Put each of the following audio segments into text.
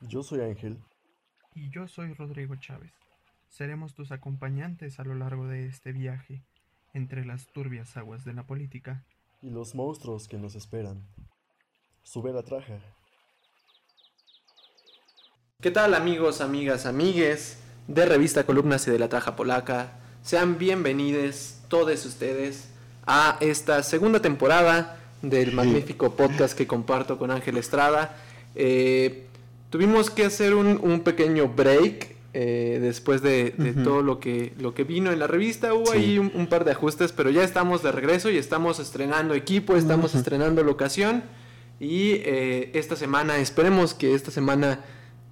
Yo soy Ángel. Y yo soy Rodrigo Chávez. Seremos tus acompañantes a lo largo de este viaje entre las turbias aguas de la política y los monstruos que nos esperan. Sube la traja. ¿Qué tal amigos, amigas, amigues de Revista Columnas y de la Traja Polaca? Sean bienvenidos todos ustedes a esta segunda temporada del magnífico podcast que comparto con Ángel Estrada. Eh, tuvimos que hacer un, pequeño break eh, después de, todo lo que, lo que vino en la revista. Hubo ahí un, par de ajustes, pero ya estamos de regreso y estamos estrenando equipo, estamos estrenando locación. Y eh, esta semana, esperemos que esta semana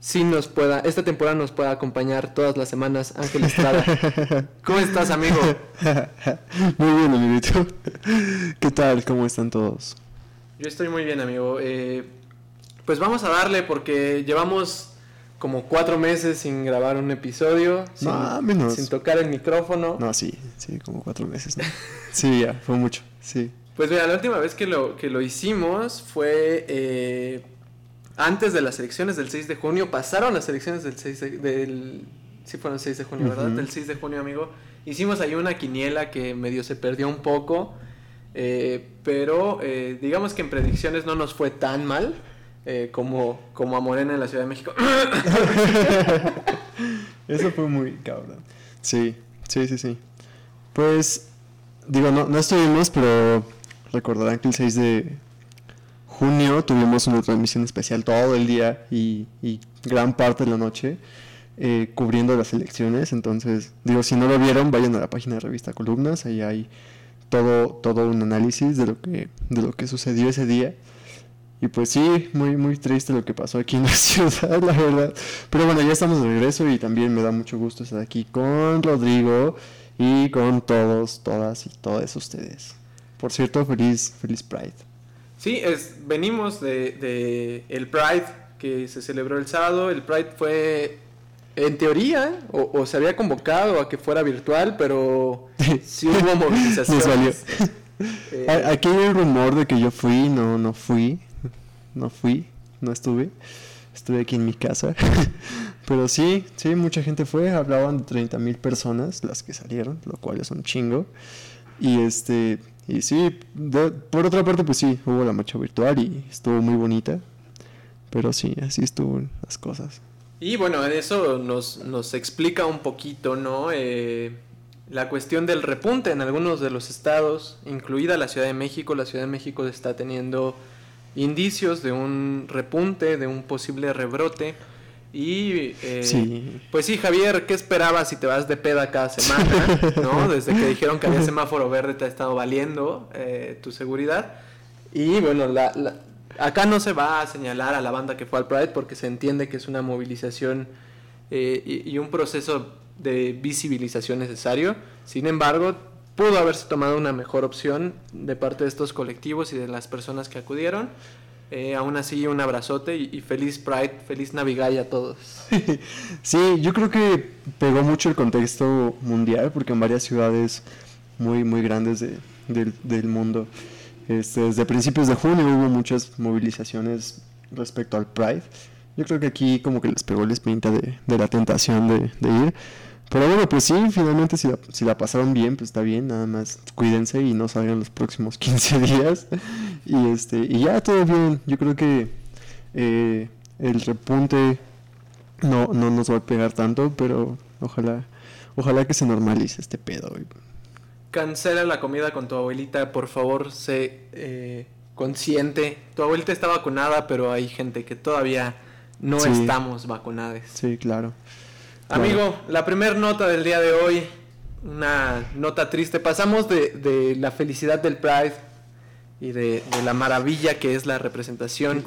sí nos pueda, esta temporada nos pueda acompañar todas las semanas Ángel Estrada. ¿Cómo estás, amigo? Muy bien, amiguito. ¿Qué tal? ¿Cómo están todos? Yo estoy muy bien, amigo. Eh, pues vamos a darle porque llevamos como cuatro meses sin grabar un episodio, sin, menos. sin tocar el micrófono. No, sí, sí, como cuatro meses. sí, ya, fue mucho, sí. Pues mira, la última vez que lo, que lo hicimos fue eh, antes de las elecciones del 6 de junio. Pasaron las elecciones del 6 de, del... Sí fueron el 6 de junio, ¿verdad? Del 6 de junio, amigo. Hicimos ahí una quiniela que medio se perdió un poco. Eh, pero eh, digamos que en predicciones no nos fue tan mal como, como a Morena en la Ciudad de México. Eso fue muy cabrón. Sí, sí, sí, sí. Pues, digo, no, no estuvimos, pero Recordarán que el 6 de junio tuvimos una transmisión especial todo el día y, gran parte de la noche eh, cubriendo las elecciones. Entonces, digo, si no lo vieron, vayan a la página de Revista Columnas, ahí hay todo, todo un análisis de lo que, de lo que sucedió ese día. Y pues sí, muy, muy triste lo que pasó aquí en la ciudad, la verdad. Pero bueno, ya estamos de regreso y también me da mucho gusto estar aquí con Rodrigo y con todos, todas y todos ustedes. Por cierto, feliz, feliz Pride. Sí, es, venimos de, el Pride que se celebró el sábado. El Pride fue, en teoría, o, se había convocado a que fuera virtual, pero sí hubo movilización. Eh, aquí hay un rumor de que yo fui, no, no fui, no fui, no estuve. Estuve aquí en mi casa. Pero sí, sí, mucha gente fue. Hablaban de 30 mil personas las que salieron, lo cual es un chingo. Y este, y sí, por otra parte, pues sí, hubo la marcha virtual y estuvo muy bonita. Pero sí, así estuvo las cosas. Y bueno, eso nos, nos explica un poquito, ¿no? Eh, la cuestión del repunte en algunos de los estados, incluida la Ciudad de México. La Ciudad de México está teniendo indicios de un repunte, de un posible rebrote. Y eh, pues sí, Javier, ¿qué esperabas si te vas de peda cada semana? ¿no? Desde que dijeron que había semáforo verde te ha estado valiendo eh, tu seguridad. Y bueno, la, acá no se va a señalar a la banda que fue al Pride porque se entiende que es una movilización eh, y, y, un proceso de visibilización necesario. Sin embargo, pudo haberse tomado una mejor opción de parte de estos colectivos y de las personas que acudieron. Eh, aún así, un abrazote y, feliz Pride, feliz Navigay a todos. sí, yo creo que pegó mucho el contexto mundial porque en varias ciudades muy, muy grandes del mundo, este, desde principios de junio hubo muchas movilizaciones respecto al Pride. Yo creo que aquí como que les pegó la espinta de, la tentación de, de ir. Pero bueno, pues sí, finalmente si la, si la pasaron bien, pues está bien, nada más cuídense y no salgan los próximos 15 días. Y este y ya todo bien, yo creo que eh, el repunte no, no nos va a pegar tanto, pero ojalá, ojalá que se normalice este pedo. Cancela la comida con tu abuelita, por favor, sé eh, consciente. Tu abuelita está vacunada, pero hay gente que todavía no estamos vacunados. Sí, claro. Amigo, la primera nota del día de hoy, una nota triste. Pasamos de, la felicidad del Pride y de, la maravilla que es la representación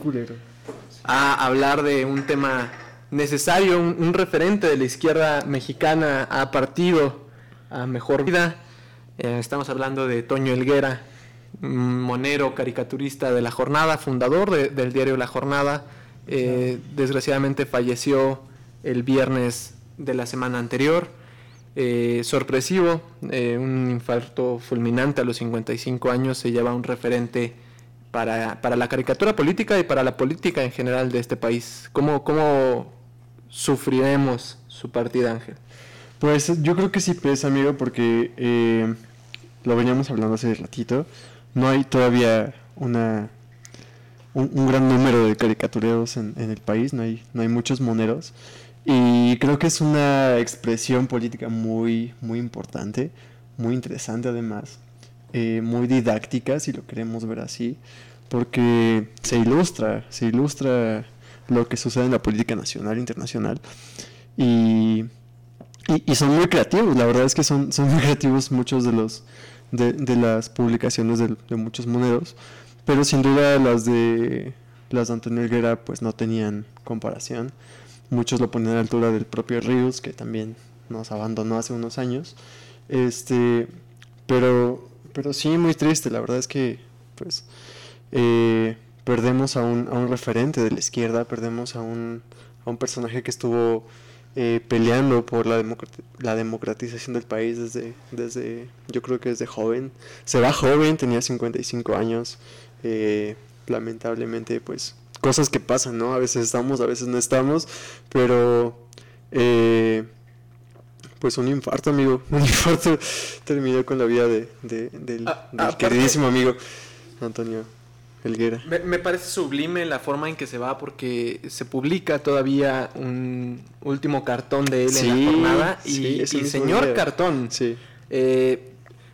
a hablar de un tema necesario, un, referente de la izquierda mexicana a partido a mejor vida. Eh, estamos hablando de Toño Elguera, monero, caricaturista de La Jornada, fundador del diario La Jornada. Eh, desgraciadamente falleció el viernes de la semana anterior. Eh, sorpresivo, eh, un infarto fulminante a los 55 años, se lleva un referente para, para, la caricatura política y para la política en general de este país? ¿Cómo, cómo sufriremos su partida, Ángel? Pues yo creo que sí pesa, amigo, porque eh, lo veníamos hablando hace ratito. No hay todavía una un, gran número de caricatureros en, en, el país, no hay, no hay muchos moneros. Y creo que es una expresión política muy, muy importante, muy interesante además, eh, muy didáctica si lo queremos ver así, porque se ilustra, se ilustra lo que sucede en la política nacional e internacional. Y, y, son muy creativos, la verdad es que son, son muy creativos muchos de los de, de las publicaciones de, de muchos moneros. Pero sin duda las de las de Antonio Helguera pues no tenían comparación. Muchos lo ponían a la altura del propio Rius, que también nos abandonó hace unos años. Este, pero, pero sí, muy triste. La verdad es que pues eh, perdemos a un, a un referente de la izquierda, perdemos a un, a un personaje que estuvo eh, peleando por la, la democratización del país desde, desde, yo creo que desde joven. Se va joven, tenía 55 años, eh, lamentablemente, pues cosas que pasan, ¿no? A veces estamos, a veces no estamos, pero eh, pues un infarto, amigo, un infarto terminó con la vida de, del, ah, del queridísimo amigo Antonio Helguera. Me, parece sublime la forma en que se va porque se publica todavía un último cartón de él en la jornada y, señor cartón. Sí. Eh,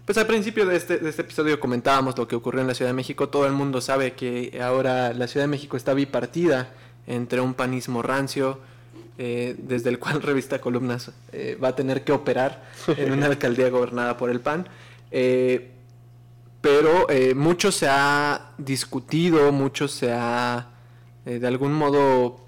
pues al principio de este, de este episodio comentábamos lo que ocurrió en la Ciudad de México. Todo el mundo sabe que ahora la Ciudad de México está bipartida entre un panismo rancio, eh, desde el cual Revista Columnas eh, va a tener que operar en una alcaldía gobernada por el PAN. Eh, pero mucho se ha discutido, mucho se ha de algún modo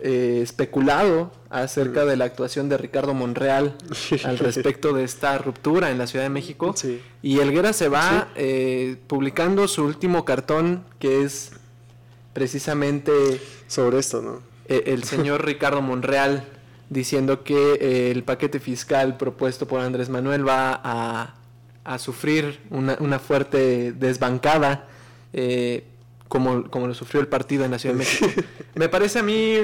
especulado acerca de la actuación de Ricardo Monreal al respecto de esta ruptura en la Ciudad de México. Y Elguera se va eh, publicando su último cartón, que es precisamente... Sobre esto, ¿no? E, el señor Ricardo Monreal diciendo que eh, el paquete fiscal propuesto por Andrés Manuel va a, a sufrir una, una, fuerte desbancada. Eh, como, como lo sufrió el partido en la Ciudad de México. Me parece a mí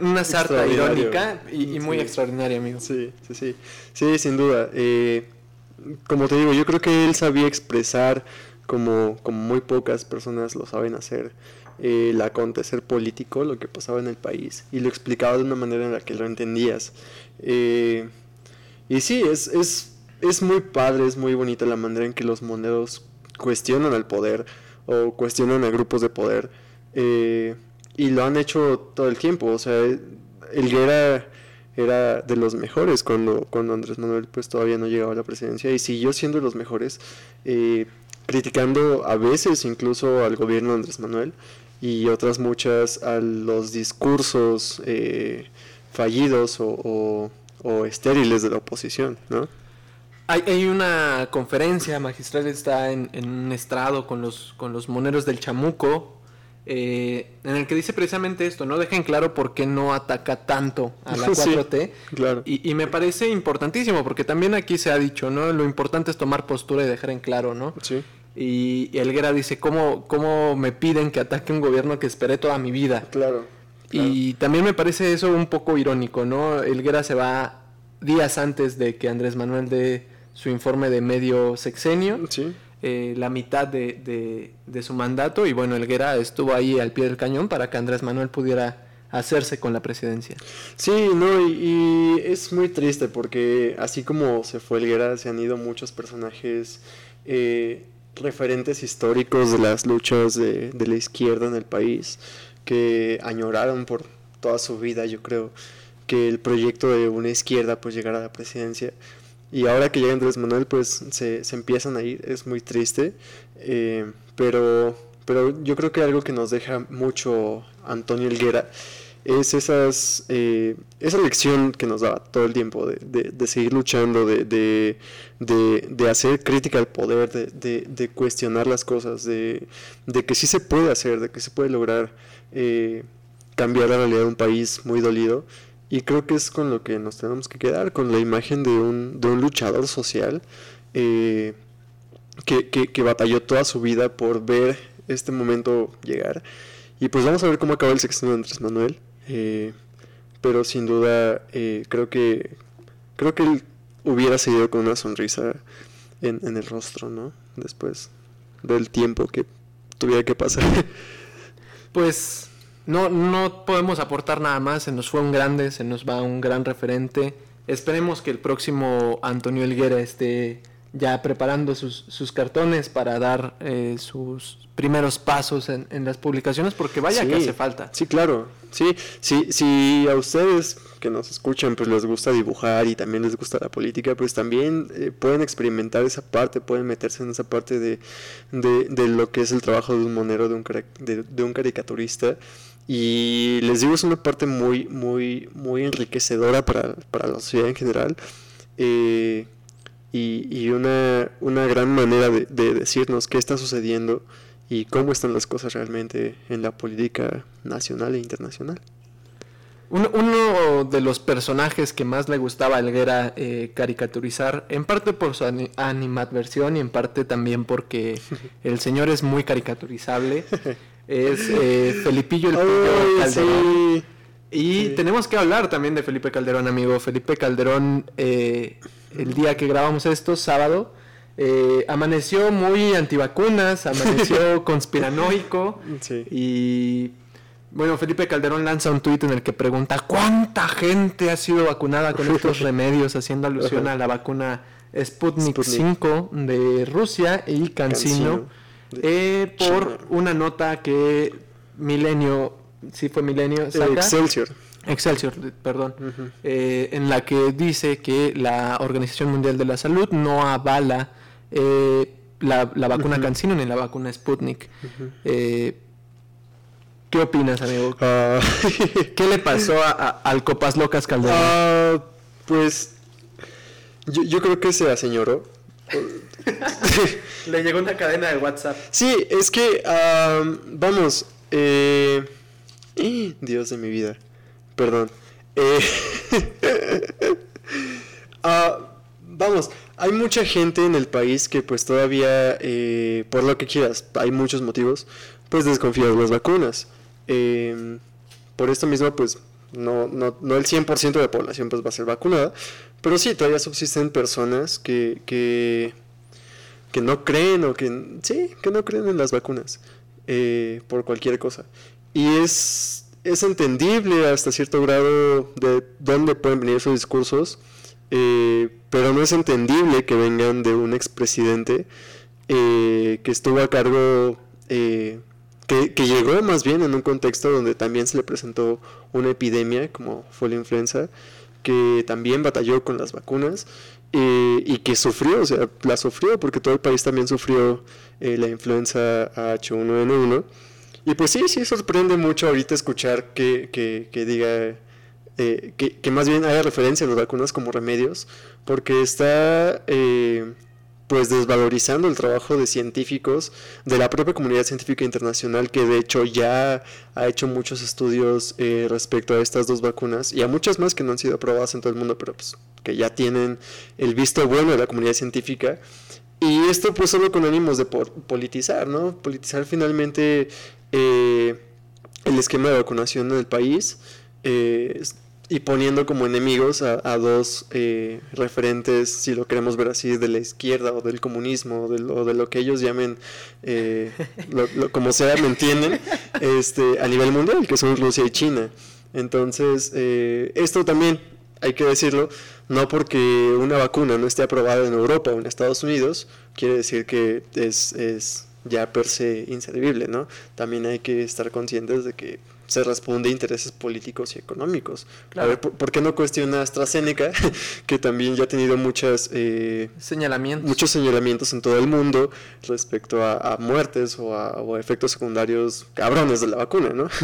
una sarta irónica y, muy extraordinaria, amigo. Sí, sí, sí. Sí, sin duda. Eh, como te digo, yo creo que él sabía expresar como, como muy pocas personas lo saben hacer eh, el acontecer político, lo que pasaba en el país, y lo explicaba de una manera en la que lo entendías. Eh, y sí, es, es, es muy padre, es muy bonita la manera en que los monedos cuestionan al poder o cuestionan a grupos de poder. Eh, y lo han hecho todo el tiempo. O sea, Elguera era de los mejores cuando, cuando Andrés Manuel pues todavía no llegaba a la presidencia y siguió siendo de los mejores, eh, criticando a veces incluso al gobierno de Andrés Manuel y otras muchas a los discursos eh, fallidos o, o, estériles de la oposición, ¿no? Hay, una conferencia magistral, está en, un estrado con los, con los moneros del chamuco, eh, en el que dice precisamente esto, ¿no? Dejen claro por qué no ataca tanto a la 4T. claro. y, me parece importantísimo, porque también aquí se ha dicho, ¿no? Lo importante es tomar postura y dejar en claro, ¿no? Sí. Y, y Elguera dice, ¿cómo, ¿cómo me piden que ataque un gobierno que esperé toda mi vida? Claro. Y también me parece eso un poco irónico, ¿no? Elguera se va días antes de que Andrés Manuel dé su informe de medio sexenio, eh, la mitad de, de, su mandato y bueno, Elguera estuvo ahí al pie del cañón para que Andrés Manuel pudiera hacerse con la presidencia. Sí, no, y, es muy triste porque así como se fue Elguera, se han ido muchos personajes eh, referentes históricos de las luchas de, de la izquierda en el país que añoraron por toda su vida, yo creo, que el proyecto de una izquierda pues llegara a la presidencia y ahora que llega Andrés Manuel, pues se, se empiezan a ir, es muy triste, eh, pero, pero yo creo que algo que nos deja mucho Antonio Elguera es esas, eh, esa lección que nos da todo el tiempo de, de, seguir luchando, de, de, de, hacer crítica al poder, de, cuestionar las cosas, de, que sí se puede hacer, de que se puede lograr eh, cambiar la realidad de un país muy dolido y creo que es con lo que nos tenemos que quedar, con la imagen de un, de un luchador social eh, que, que, batalló toda su vida por ver este momento llegar. Y pues vamos a ver cómo acaba el sexenio de Andrés Manuel. Eh, pero sin duda eh, creo que creo que él hubiera seguido con una sonrisa en, en el rostro, ¿no? Después del tiempo que tuviera que pasar. Pues no, no podemos aportar nada más, se nos fue un grande, se nos va un gran referente. Esperemos que el próximo Antonio Elguera esté ya preparando sus, sus cartones para dar eh, sus primeros pasos en, en, las publicaciones, porque vaya que hace falta. Sí, claro. Sí, sí, si a ustedes que nos escuchan pues les gusta dibujar y también les gusta la política, pues también eh, pueden experimentar esa parte, pueden meterse en esa parte de, de, de lo que es el trabajo de un monero, de un, de un caricaturista. Y les digo, es una parte muy, muy, muy enriquecedora para, para la sociedad en general. eh, y, y una, una gran manera de, de decirnos qué está sucediendo y cómo están las cosas realmente en la política nacional e internacional. Uno, uno de los personajes que más le gustaba a Helguera eh, caricaturizar, en parte por su ani- animadversión y en parte también porque el señor es muy caricaturizable, es eh, Felipillo el Ay, Calderón. sí. Y Sí. tenemos que hablar también de Felipe Calderón, amigo. Felipe Calderón, eh, el día que grabamos esto, sábado, eh, amaneció muy antivacunas, amaneció conspiranoico. Sí. Y bueno, Felipe Calderón lanza un tuit en el que pregunta ¿cuánta gente ha sido vacunada con estos remedios? Haciendo alusión a la vacuna Sputnik, Sputnik. 5 de Rusia y Cancino. Eh, por una nota que Milenio, sí fue Milenio, Eh, saca. Excelsior. Excelsior, perdón, eh, en la que dice que la Organización Mundial de la Salud no avala eh, la, la vacuna Ujú. Cancino ni la vacuna Sputnik. Eh, ¿Qué opinas, amigo? Ah, ¿Qué le pasó a- a- al Copas Locas Calderón? ah, pues yo, yo creo que se aseñoró. Le llegó una cadena de WhatsApp. Sí, es que, am, vamos, eh, Dios de mi vida, perdón. Eh, ah, vamos, hay mucha gente en el país que pues todavía, eh, por lo que quieras, hay muchos motivos, pues desconfía de las vacunas. Em, por esto mismo, pues no, no, no el 100% de la población pues va a ser vacunada, pero sí, todavía subsisten personas que... que que no creen o que sí, que no creen en las vacunas eh, por cualquier cosa. Y es, es entendible hasta cierto grado de dónde pueden venir esos discursos, eh, pero no es entendible que vengan de un expresidente eh, que estuvo a cargo, eh, que, que llegó más bien en un contexto donde también se le presentó una epidemia como fue la influenza, que también batalló con las vacunas eh, y que sufrió, o sea, la sufrió porque todo el país también sufrió eh, la influenza H1N1. Y pues sí, sí sorprende mucho ahorita escuchar que, que, diga, eh, que, que más bien haya referencia a las vacunas como remedios, porque está eh, pues desvalorizando el trabajo de científicos de la propia comunidad científica internacional que de hecho ya ha hecho muchos estudios eh, respecto a estas dos vacunas y a muchas más que no han sido aprobadas en todo el mundo pero pues que ya tienen el visto bueno de la comunidad científica y esto pues solo con ánimos de politizar, ¿no? Politizar finalmente eh, el esquema de vacunación en el país eh, y poniendo como enemigos a, a dos eh, referentes, si lo queremos ver así, de la izquierda o del comunismo o de lo, de lo que ellos llamen, eh, lo- como sea, ¿me entienden? Este, a nivel mundial, que son Rusia y China. Entonces, eh, esto también hay que decirlo, no porque una vacuna no esté aprobada en Europa o en Estados Unidos, quiere decir que es, es ya per se inservible, ¿no? También hay que estar conscientes de que se responde a intereses políticos y económicos. Claro. A ver, ¿por, por qué no cuestiona AstraZeneca, que también ya ha tenido muchas, eh, Señalamientos. muchos señalamientos en todo el mundo respecto a, a muertes o a, o a efectos secundarios cabrones de la vacuna, ¿no?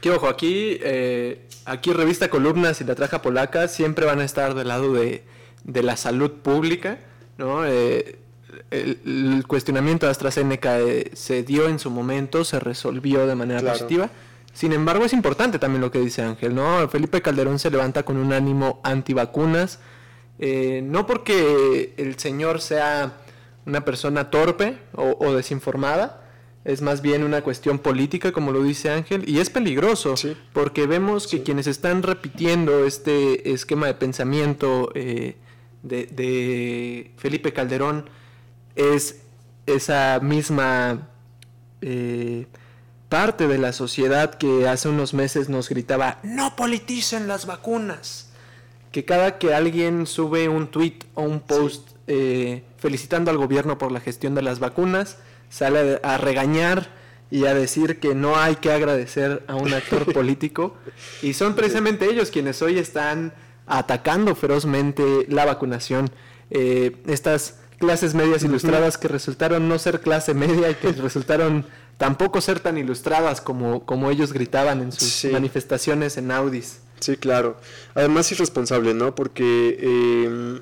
Que ojo, aquí, eh, aquí Revista Columnas y la Traja Polaca siempre van a estar del lado de, de la salud pública, ¿no? Eh, el, el cuestionamiento de AstraZeneca eh, se dio en su momento, se resolvió de manera Claro. positiva. Sin embargo, es importante también lo que dice Ángel, ¿no? Felipe Calderón se levanta con un ánimo antivacunas, eh, no porque el señor sea una persona torpe o, o desinformada, es más bien una cuestión política, como lo dice Ángel, y es peligroso, porque vemos que quienes están repitiendo este esquema de pensamiento eh, de, Felipe Calderón es esa misma eh, parte de la sociedad que hace unos meses nos gritaba, no politicen las vacunas, que cada que alguien sube un tweet o un post eh, felicitando al gobierno por la gestión de las vacunas, sale a regañar y a decir que no hay que agradecer a un actor político. Y son precisamente ellos quienes hoy están atacando ferozmente la vacunación. Eh, estas clases medias ilustradas que resultaron no ser clase media y que resultaron tampoco ser tan ilustradas como, como ellos gritaban en sus manifestaciones en Audis. Sí, claro. Además irresponsable, ¿no? Porque em,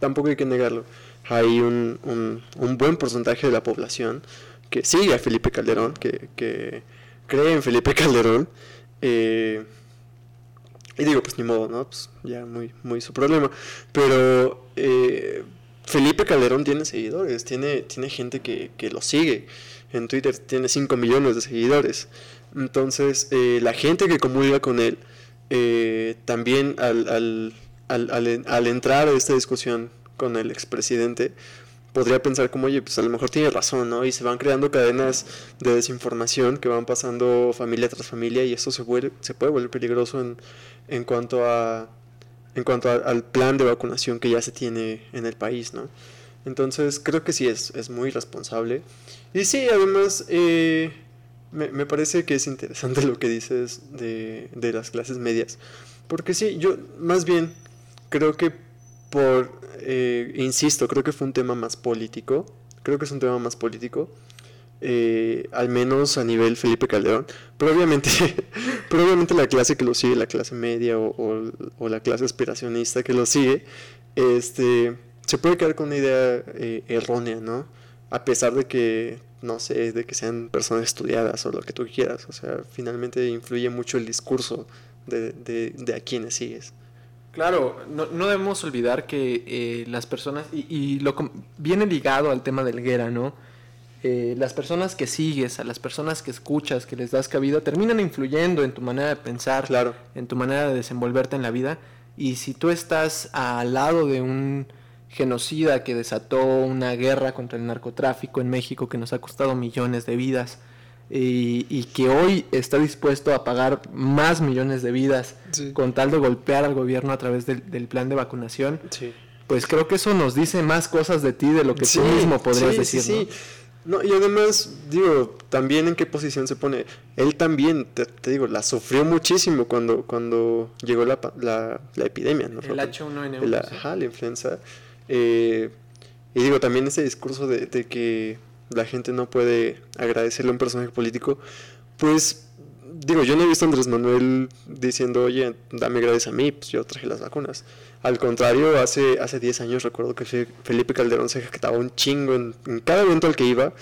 tampoco hay que negarlo hay un, un, buen porcentaje de la población que sigue a Felipe Calderón, que, que cree en Felipe Calderón. Eh, y digo, pues ni modo, ¿no? Pues ya muy, muy su problema. Pero eh, Felipe Calderón tiene seguidores, tiene, tiene gente que, que lo sigue. En Twitter tiene 5 millones de seguidores. Entonces, eh, la gente que comulga con él, también al, al, al, al, entrar a esta discusión con el expresidente, podría pensar como, oye, pues a lo mejor tiene razón, ¿no? Y se van creando cadenas de desinformación que van pasando familia tras familia y eso se, vuelve, se puede volver peligroso en, en cuanto, a, en cuanto al plan de vacunación que ya se tiene en el país, ¿no? Entonces creo que sí es, es muy responsable. Y sí, además eh, me, me, parece que es interesante lo que dices de, de las clases medias. Porque sí, yo más bien creo que por, eh, insisto, creo que fue un tema más político, creo que es un tema más político, eh, al menos a nivel Felipe Calderón, pero obviamente, probablemente la clase que lo sigue, la clase media o, la clase aspiracionista que lo sigue, este, se puede quedar con una idea eh, errónea, ¿no? A pesar de que, no sé, de que sean personas estudiadas o lo que tú quieras, o sea, finalmente influye mucho el discurso de, de, de a quienes sigues. Claro, no, no debemos olvidar que eh, las personas, y, lo viene ligado al tema del guerra, ¿no? Eh, las personas que sigues, a las personas que escuchas, que les das cabida, terminan influyendo en tu manera de pensar, claro. en tu manera de desenvolverte en la vida. Y si tú estás al lado de un genocida que desató una guerra contra el narcotráfico en México que nos ha costado millones de vidas, y, que hoy está dispuesto a pagar más millones de vidas con tal de golpear al gobierno a través del, plan de vacunación, pues creo que eso nos dice más cosas de ti de lo que tú mismo podrías decir. ¿no? y además, digo, también en qué posición se pone. Él también, te, digo, la sufrió muchísimo cuando, cuando llegó la, la, epidemia, ¿no? El H1N1. La, ajá, la influenza. Eh, y digo, también ese discurso de que la gente no puede agradecerle a un personaje político, pues digo, yo no he visto a Andrés Manuel diciendo, oye, dame gracias a mí, pues yo traje las vacunas. Al contrario, hace, hace 10 años recuerdo que Felipe Calderón se jactaba un chingo en, cada evento al que iba,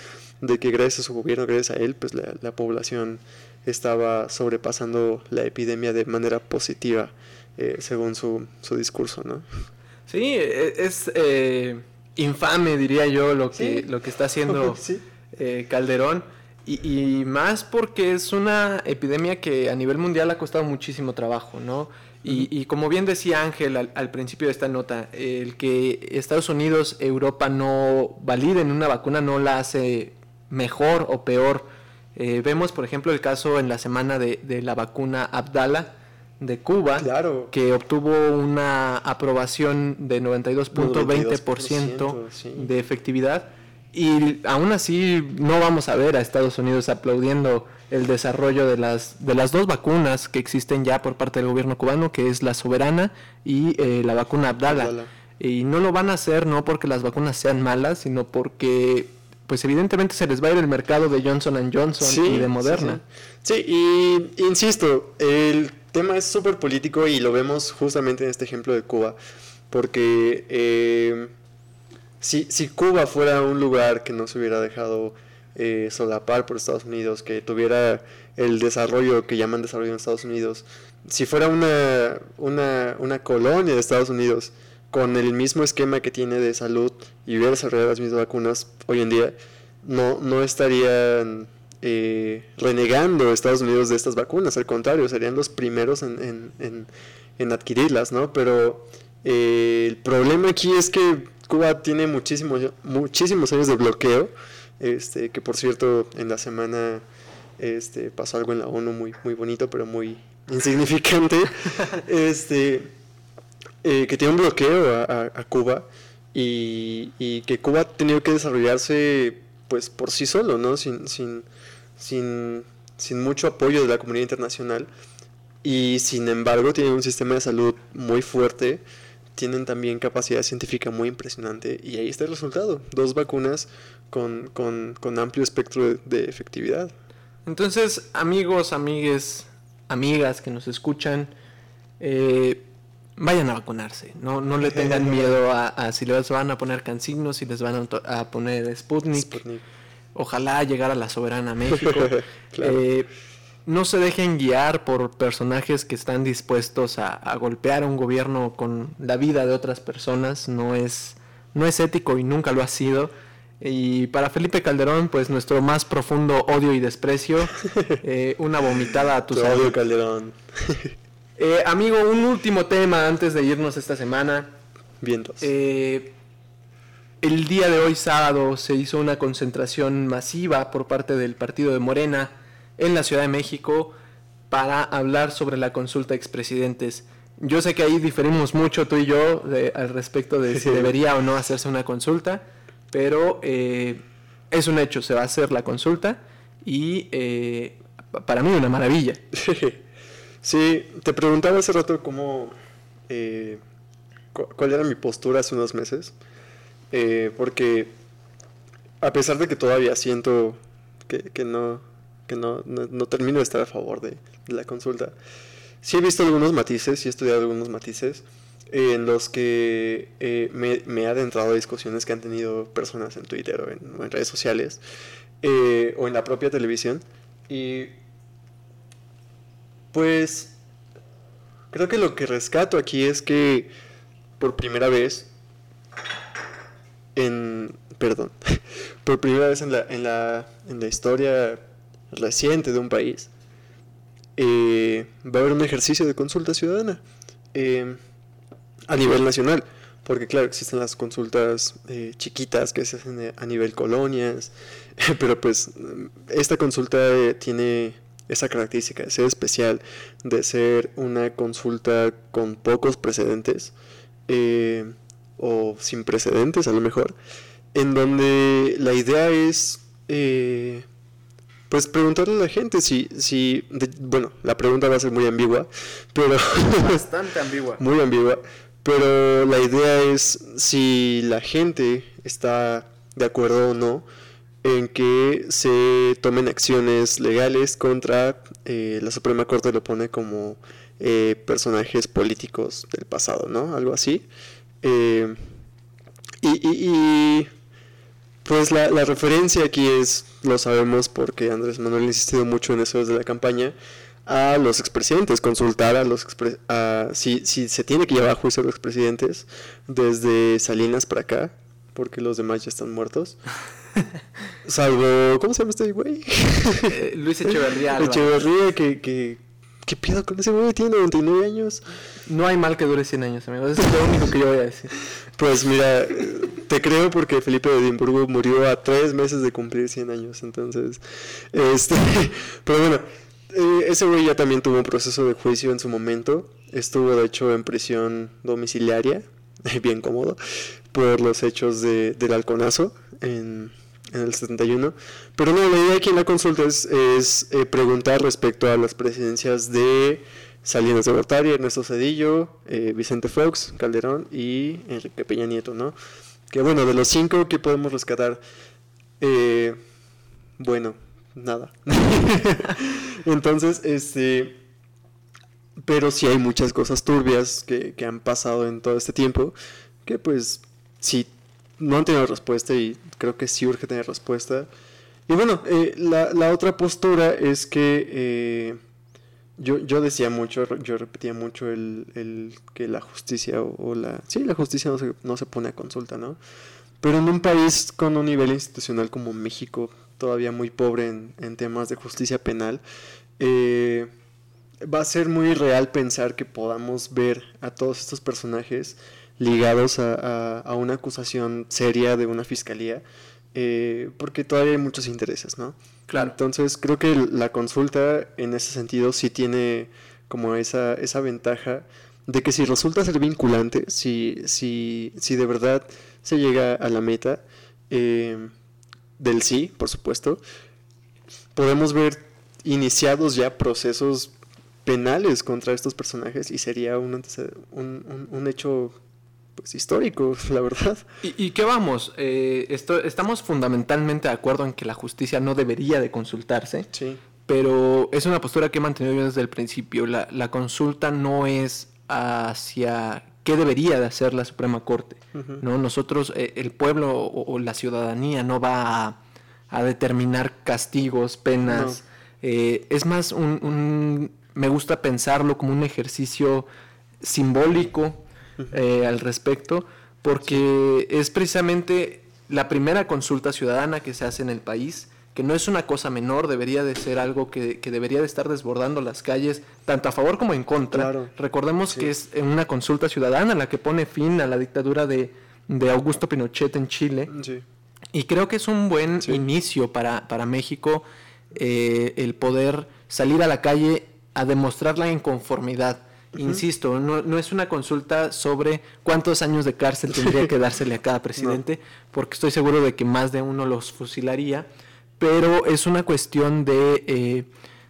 de que gracias a su gobierno, gracias a él, pues la, población estaba sobrepasando la epidemia de manera positiva, eh, según su, su discurso, ¿no? Sí, e, es... Eh infame, diría yo, lo que, lo que está haciendo eh, Calderón. Y, más porque es una epidemia que a nivel mundial ha costado muchísimo trabajo, ¿no? Y, como bien decía Ángel al, principio de esta nota, el que Estados Unidos, Europa no validen una vacuna no la hace mejor o peor. Eh, vemos, por ejemplo, el caso en la semana de, de la vacuna Abdala, de Cuba, que obtuvo una aprobación de 92.20% de efectividad. Y aún así no vamos a ver a Estados Unidos aplaudiendo el desarrollo de las, de las dos vacunas que existen ya por parte del gobierno cubano, que es la soberana y eh, la vacuna Abdala. Y no lo van a hacer no porque las vacunas sean malas, sino porque pues evidentemente se les va a ir el mercado de Johnson Johnson y de Moderna. Sí, y insisto, el tema es súper político y lo vemos justamente en este ejemplo de Cuba, porque eh, si, si, Cuba fuera un lugar que no se hubiera dejado eh, solapar por Estados Unidos, que tuviera el desarrollo que llaman desarrollo en Estados Unidos, si fuera una, una, una colonia de Estados Unidos con el mismo esquema que tiene de salud y hubiera desarrollado las mismas vacunas hoy en día, no, no estarían eh, renegando Estados Unidos de estas vacunas, al contrario, serían los primeros en, en, en, adquirirlas, ¿no? Pero eh, el problema aquí es que Cuba tiene muchísimos, muchísimos años de bloqueo, este, que por cierto en la semana este, pasó algo en la ONU muy, muy bonito, pero muy insignificante, este, eh, que tiene un bloqueo a, a, Cuba y, y, que Cuba ha tenido que desarrollarse pues por sí solo, ¿no? Sin, sin, sin, sin mucho apoyo de la comunidad internacional y sin embargo tienen un sistema de salud muy fuerte, tienen también capacidad científica muy impresionante y ahí está el resultado, dos vacunas con, con, con amplio espectro de, efectividad. Entonces, amigos, amigues, amigas que nos escuchan, eh, vayan a vacunarse, no, no le tengan miedo a, si les van a poner cansignos, si les van a, poner Sputnik. Ojalá llegar a la soberana México. Eh, no se dejen guiar por personajes que están dispuestos a, golpear a un gobierno con la vida de otras personas. No es, no es ético y nunca lo ha sido. Y para Felipe Calderón, pues nuestro más profundo odio y desprecio, eh, una vomitada a tu odio Calderón. Eh, amigo, un último tema antes de irnos esta semana. Vientos. Eh, el día de hoy, sábado, se hizo una concentración masiva por parte del partido de Morena en la Ciudad de México para hablar sobre la consulta de expresidentes. Yo sé que ahí diferimos mucho tú y yo al respecto de si debería o no hacerse una consulta, pero eh, es un hecho, se va a hacer la consulta y para mí una maravilla. Sí, te preguntaba hace rato cómo, eh, cuál era mi postura hace unos meses, eh, porque a pesar de que todavía siento que, no, que no, no, termino de estar a favor de, la consulta, sí he visto algunos matices, sí he estudiado algunos matices en los que eh, me, me, he adentrado a discusiones que han tenido personas en Twitter o en, o en redes sociales o en la propia televisión. Y pues creo que lo que rescato aquí es que por primera vez en perdón, por primera vez en la, en la, en la historia reciente de un país eh, va a haber un ejercicio de consulta ciudadana eh, a nivel nacional. Porque claro, existen las consultas eh, chiquitas que se hacen a nivel colonias, pero pues esta consulta tiene esa característica de ser especial, de ser una consulta con pocos precedentes, eh, o sin precedentes a lo mejor, en donde la idea es, eh, pues preguntarle a la gente si, si bueno, la pregunta va a ser muy ambigua, pero... Bastante ambigua. muy ambigua, pero la idea es si la gente está de acuerdo o no en que se tomen acciones legales contra eh, la Suprema Corte lo pone como eh, personajes políticos del pasado, ¿no? Algo así. Eh, y, pues la, referencia aquí es, lo sabemos porque Andrés Manuel ha insistido mucho en eso desde la campaña, a los expresidentes, consultar a los a, si, si se tiene que llevar a juicio a los expresidentes desde Salinas para acá, porque los demás ya están muertos. Salvo, ¿cómo se llama este güey? Eh, Luis Echeverría. Echeverría, que, que, ¿qué pedo con ese güey? Tiene 99 años. No hay mal que dure 100 años, amigos. Eso es lo único que yo voy a decir. Pues mira, te creo porque Felipe de Edimburgo murió a tres meses de cumplir 100 años. Entonces, este. Pero bueno, eh, ese güey ya también tuvo un proceso de juicio en su momento. Estuvo, de hecho, en prisión domiciliaria, bien cómodo, por los hechos de, del halconazo en en el 71. Pero no, la idea aquí en la consulta es, eh, preguntar respecto a las presidencias de Salinas de Gortari, Ernesto Cedillo, eh, Vicente Fox, Calderón y Enrique Peña Nieto, ¿no? Que bueno, de los cinco que podemos rescatar, eh, bueno, nada. Entonces, este, pero sí hay muchas cosas turbias que, que han pasado en todo este tiempo, que pues sí no han tenido respuesta y creo que sí urge tener respuesta. Y bueno, eh, la, la, otra postura es que eh, yo, yo decía mucho, yo repetía mucho el, el que la justicia o, la... Sí, la justicia no se, no se pone a consulta, ¿no? Pero en un país con un nivel institucional como México, todavía muy pobre en, en temas de justicia penal, eh, va a ser muy real pensar que podamos ver a todos estos personajes ligados a, a- una acusación seria de una fiscalía, eh, porque todavía hay muchos intereses, ¿no? Claro. Entonces creo que la consulta en ese sentido sí tiene como esa, esa ventaja de que si resulta ser vinculante, si, si, si de verdad se llega a la meta eh, del sí, por supuesto, podemos ver iniciados ya procesos penales contra estos personajes y sería un, un, un- un hecho pues histórico, la verdad. ¿Y, y qué vamos? Eh, esto- estamos fundamentalmente de acuerdo en que la justicia no debería de consultarse, Sí, pero es una postura que he mantenido yo desde el principio. La, la consulta no es hacia qué debería de hacer la Suprema Corte. ¿no? Nosotros, eh, el pueblo o, o la ciudadanía no va a, a determinar castigos, penas. Eh, es más, un, un- me gusta pensarlo como un ejercicio simbólico eh, al respecto, porque es precisamente la primera consulta ciudadana que se hace en el país, que no es una cosa menor, debería de ser algo que, que debería de estar desbordando las calles, tanto a favor como en contra. Claro. Recordemos Sí. que es una consulta ciudadana la que pone fin a la dictadura de, de Augusto Pinochet en Chile. sí, Y creo que es un buen Sí. inicio para, para México eh, el poder salir a la calle a demostrar la inconformidad. Insisto, no, no es una consulta sobre cuántos años de cárcel tendría que dársele a cada presidente, porque estoy seguro de que más de uno los fusilaría, pero es una cuestión de, eh,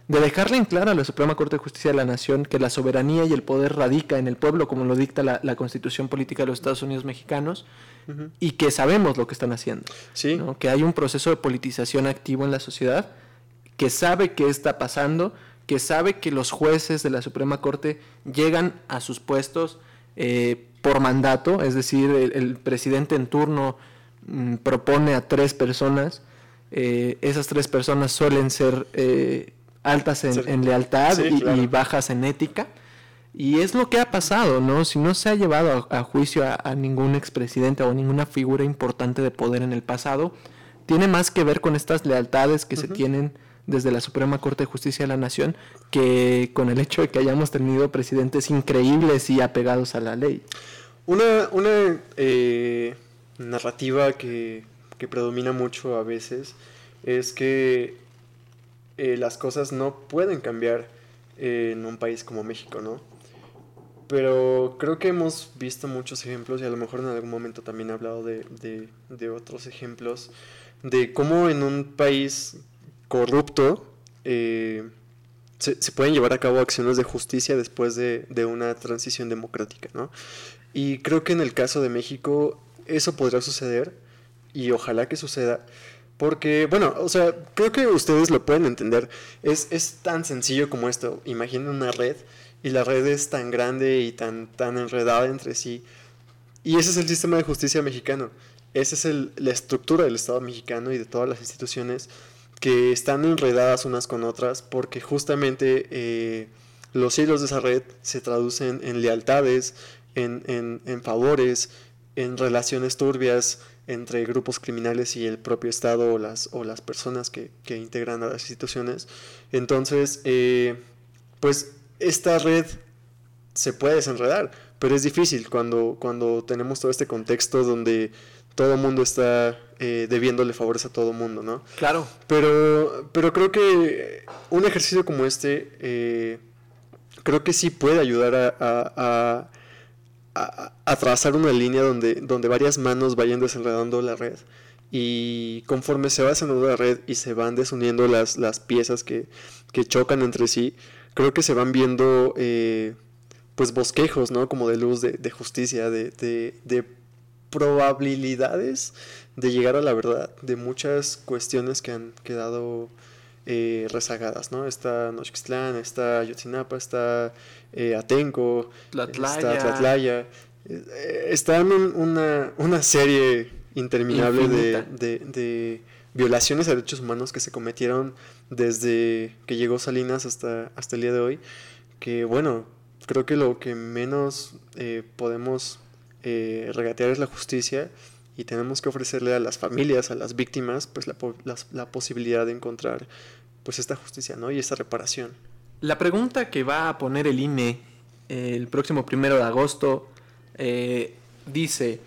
de dejarle en claro a la Suprema Corte de Justicia de la Nación que la soberanía y el poder radica en el pueblo, como lo dicta la, la Constitución Política de los Estados Unidos Mexicanos, y que sabemos lo que están haciendo. sí, ¿no? Que hay un proceso de politización activo en la sociedad, que sabe qué está pasando, que sabe que los jueces de la Suprema Corte llegan a sus puestos eh, por mandato, es decir, el, el presidente en turno mm, propone a tres personas, eh, esas tres personas suelen ser eh, altas en, lealtad Sí, y- bajas en ética. Y es lo que ha pasado, ¿no? Si no se ha llevado a, a juicio a, a ningún expresidente o ninguna figura importante de poder en el pasado, tiene más que ver con estas lealtades que se tienen desde la Suprema Corte de Justicia de la Nación que con el hecho de que hayamos tenido presidentes increíbles y apegados a la ley. Una, una eh, narrativa que, que predomina mucho a veces es que eh, las cosas no pueden cambiar eh, en un país como México, ¿no? Pero creo que hemos visto muchos ejemplos y a lo mejor en algún momento también he hablado de, de- de otros ejemplos de cómo en un país corrupto eh, se, pueden llevar a cabo acciones de justicia después de, una transición democrática, ¿no? Y creo que en el caso de México eso podrá suceder y ojalá que suceda. Porque, bueno, o sea, creo que ustedes lo pueden entender. Es, es tan sencillo como esto. Imaginen una red y la red es tan grande y tan, tan enredada entre sí. Y ese es el sistema de justicia mexicano. Esa es la estructura del Estado mexicano y de todas las instituciones que están enredadas unas con otras porque justamente eh, los hilos de esa red se traducen en lealtades, en, en- favores, en relaciones turbias entre grupos criminales y el propio Estado o las, o las personas que, que integran a las instituciones. Entonces, eh, pues esta red se puede desenredar, pero es difícil cuando, cuando tenemos todo este contexto donde todo el mundo está eh, debiéndole favores a todo el mundo, ¿no? Claro, Pero, pero creo que un ejercicio como este, eh, creo que sí puede ayudar a, a- a- trazar una línea donde, donde varias manos vayan desenredando la red. Y conforme se va desenredando la red y se van desuniendo las, las piezas que, que chocan entre sí, creo que se van viendo eh, pues bosquejos, ¿no? Como de luz, de, de justicia, de, de, de probabilidades de llegar a la verdad de muchas cuestiones que han quedado eh, rezagadas, ¿no? Está Nochixtlán, está Ayotzinapa, está eh, Atenco, Tlatlaya. está Tlatlaya. Eh, está en un- una, una serie interminable de, de- de violaciones a derechos humanos que se cometieron desde que llegó Salinas hasta, hasta el día de hoy, que bueno, creo que lo que menos eh, podemos eh, regatear es la justicia y tenemos que ofrecerle a las familias, a las víctimas, pues la, posibilidad de encontrar pues esta justicia, ¿no? Y esta reparación. La pregunta que va a poner el INE eh, el próximo primero de agosto eh, dice: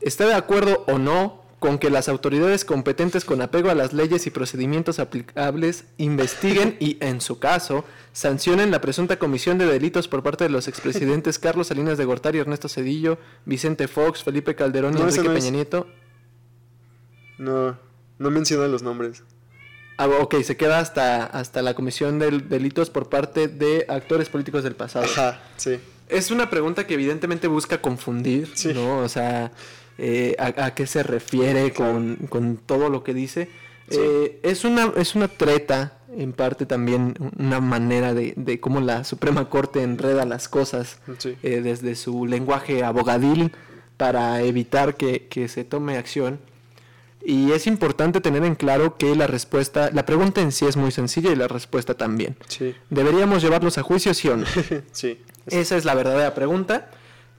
¿Está de acuerdo o no con que las autoridades competentes con apego a las leyes y procedimientos aplicables investiguen y, en su caso, sancionen la presunta comisión de delitos por parte de los expresidentes Carlos Salinas de Gortari, Ernesto Cedillo, Vicente Fox, Felipe Calderón y No, Enrique no es. Peña Nieto? No, no menciona los nombres. Ah, ok, se queda hasta, hasta la comisión de delitos por parte de actores políticos del pasado. Ajá, sí. Es una pregunta que evidentemente busca confundir, Sí. ¿no? O sea, eh, a, a qué se refiere con, con todo lo que dice. Sí. Eh, es, una, es una treta, en parte también, una manera de, de cómo la Suprema Corte enreda las cosas Sí. eh, desde su lenguaje abogadil para evitar que, que se tome acción. Y es importante tener en claro que la respuesta, la pregunta en sí es muy sencilla y la respuesta también. Sí. ¿Deberíamos llevarlos a juicio, sí o no? sí. Esa es la verdadera pregunta.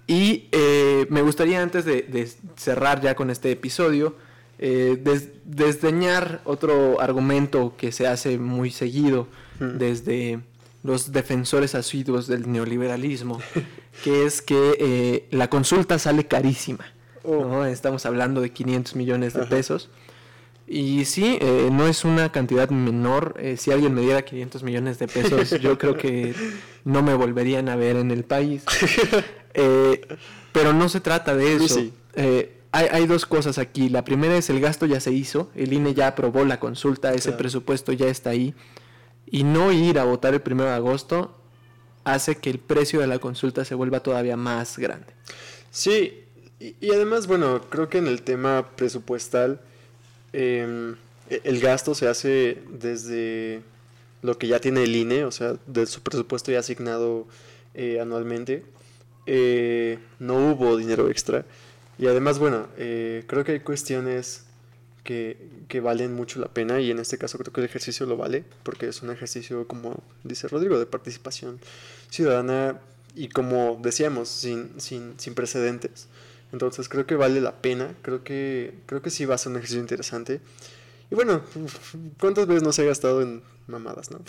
Y eh, me gustaría antes de, de cerrar ya con este episodio, eh, des- desdeñar otro argumento que se hace muy seguido Mm. desde los defensores asiduos del neoliberalismo, que es que eh, la consulta sale carísima. Oh. ¿no? Estamos hablando de 500 millones de Ajá. pesos. Y sí, eh, no es una cantidad menor. Eh, si alguien me diera 500 millones de pesos, yo creo que no me volverían a ver en el país. Eh, pero no se trata de eso. Sí. Eh, hay, hay dos cosas aquí. La primera es el gasto ya se hizo. El INE ya aprobó la consulta. Ese Claro. presupuesto ya está ahí. Y no ir a votar el primero de agosto hace que el precio de la consulta se vuelva todavía más grande. Sí, y, y además, bueno, creo que en el tema presupuestal, em, e- el gasto se hace desde lo que ya tiene el INE, o sea, de su presupuesto ya asignado eh, anualmente. Eh, no hubo dinero extra. Y además, bueno, eh, creo que hay cuestiones que, que valen mucho la pena y en este caso creo que el ejercicio lo vale, porque es un ejercicio, como dice Rodrigo, de participación ciudadana y como decíamos, sin, sin, sin precedentes. Entonces creo que vale la pena, creo que, creo que sí va a ser un ejercicio interesante. Y bueno, ¿cuántas veces no se ha gastado en mamadas, no?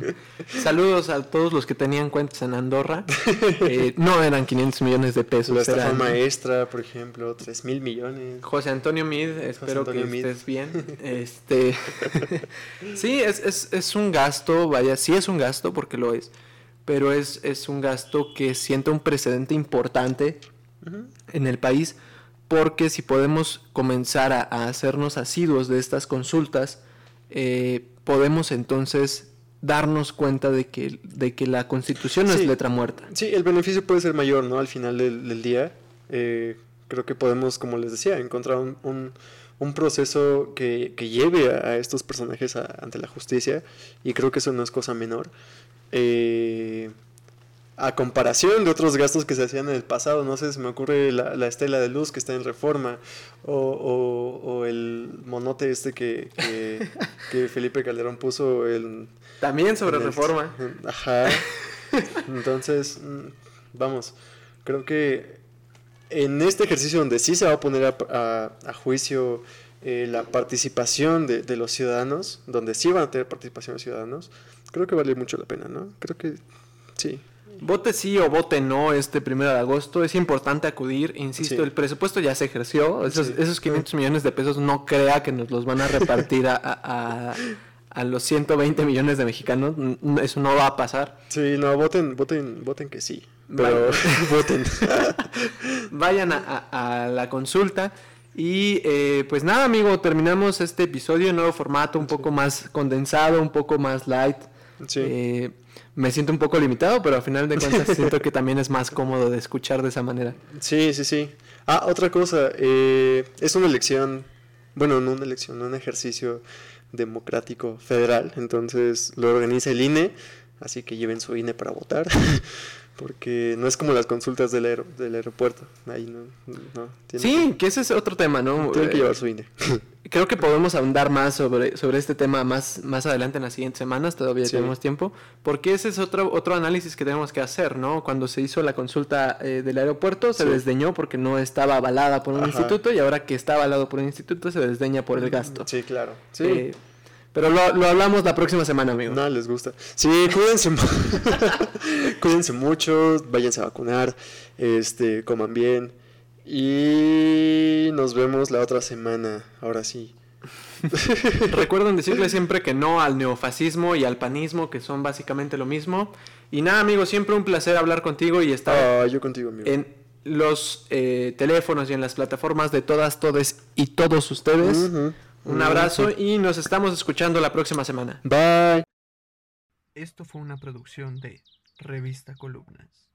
Saludos a todos los que tenían cuentas en Andorra. Eh, no eran 500 millones de pesos. La estafa eran- maestra, por ejemplo, 3 mil millones. José Antonio Mid, espero Antonio que Mid. estés bien. Este, sí, es, es, es un gasto, vaya, sí es un gasto porque lo es, pero es, es un gasto que siente un precedente importante en el país porque si podemos comenzar a, a hacernos asiduos de estas consultas, eh, podemos entonces darnos cuenta de que, de que la constitución no Sí. es letra muerta. Sí, el beneficio puede ser mayor, ¿no? Al final del, del día, eh, creo que podemos, como les decía, encontrar un, un- un proceso que, que lleve a, a estos personajes a- ante la justicia y creo que eso no es cosa menor. Eh, a comparación de otros gastos que se hacían en el pasado, no sé, se me ocurre la, la estela de luz que está en reforma o, o- o el monote este que, que, que Felipe Calderón puso en, También sobre en el- reforma. Ajá. Entonces, mm, vamos, creo que en este ejercicio donde sí se va a poner a, a- a juicio eh, la participación de, de los ciudadanos, donde sí van a tener participación los ciudadanos, creo que vale mucho la pena, ¿no? Creo que sí. Vote sí o vote no este primero de agosto. Es importante acudir. Insisto, Sí. el presupuesto ya se ejerció. Esos, Sí. esos 500 millones de pesos no crea que nos los van a repartir a, a- a- los 120 millones de mexicanos. Eso no va a pasar. Sí, no, voten, voten, voten que sí. Pero voten. Vayan a, a- a la consulta. Y eh, pues nada, amigo, terminamos este episodio en nuevo formato, un poco más condensado, un poco más light. Sí. Eh, me siento un poco limitado, pero al final de cuentas siento que también es más cómodo de escuchar de esa manera. Sí, sí, sí. Ah, otra cosa, eh, es una elección, bueno, no una elección, un ejercicio democrático federal, entonces lo organiza el INE, así que lleven su INE para votar, porque no es como las consultas del, aero- del aeropuerto, ahí no, no Sí, que ese es otro tema, ¿no? que, tienen que Eh, llevar su INE. creo que podemos ahondar más sobre, sobre este tema más, más adelante en las siguientes semanas, todavía Sí. tenemos tiempo, porque ese es otro, otro análisis que tenemos que hacer, ¿no? Cuando se hizo la consulta eh, del aeropuerto, se Sí. desdeñó porque no estaba avalada por un Ajá. instituto y ahora que está avalado por un instituto se desdeña por el gasto. Sí, claro. Sí. Eh, pero lo, lo hablamos la próxima semana, amigo. No les gusta. Sí, cuídense, cuídense mucho, váyanse a vacunar, este, coman bien y nos vemos la otra semana. Ahora sí. Recuerden decirle siempre que no al neofascismo y al panismo, que son básicamente lo mismo. Y nada, amigo, siempre un placer hablar contigo y estar Ah, yo contigo, amigo. en los eh, teléfonos y en las plataformas de todas, todes y todos ustedes. Un abrazo y nos estamos escuchando la próxima semana. Bye. Esto fue una producción de Revista Columnas.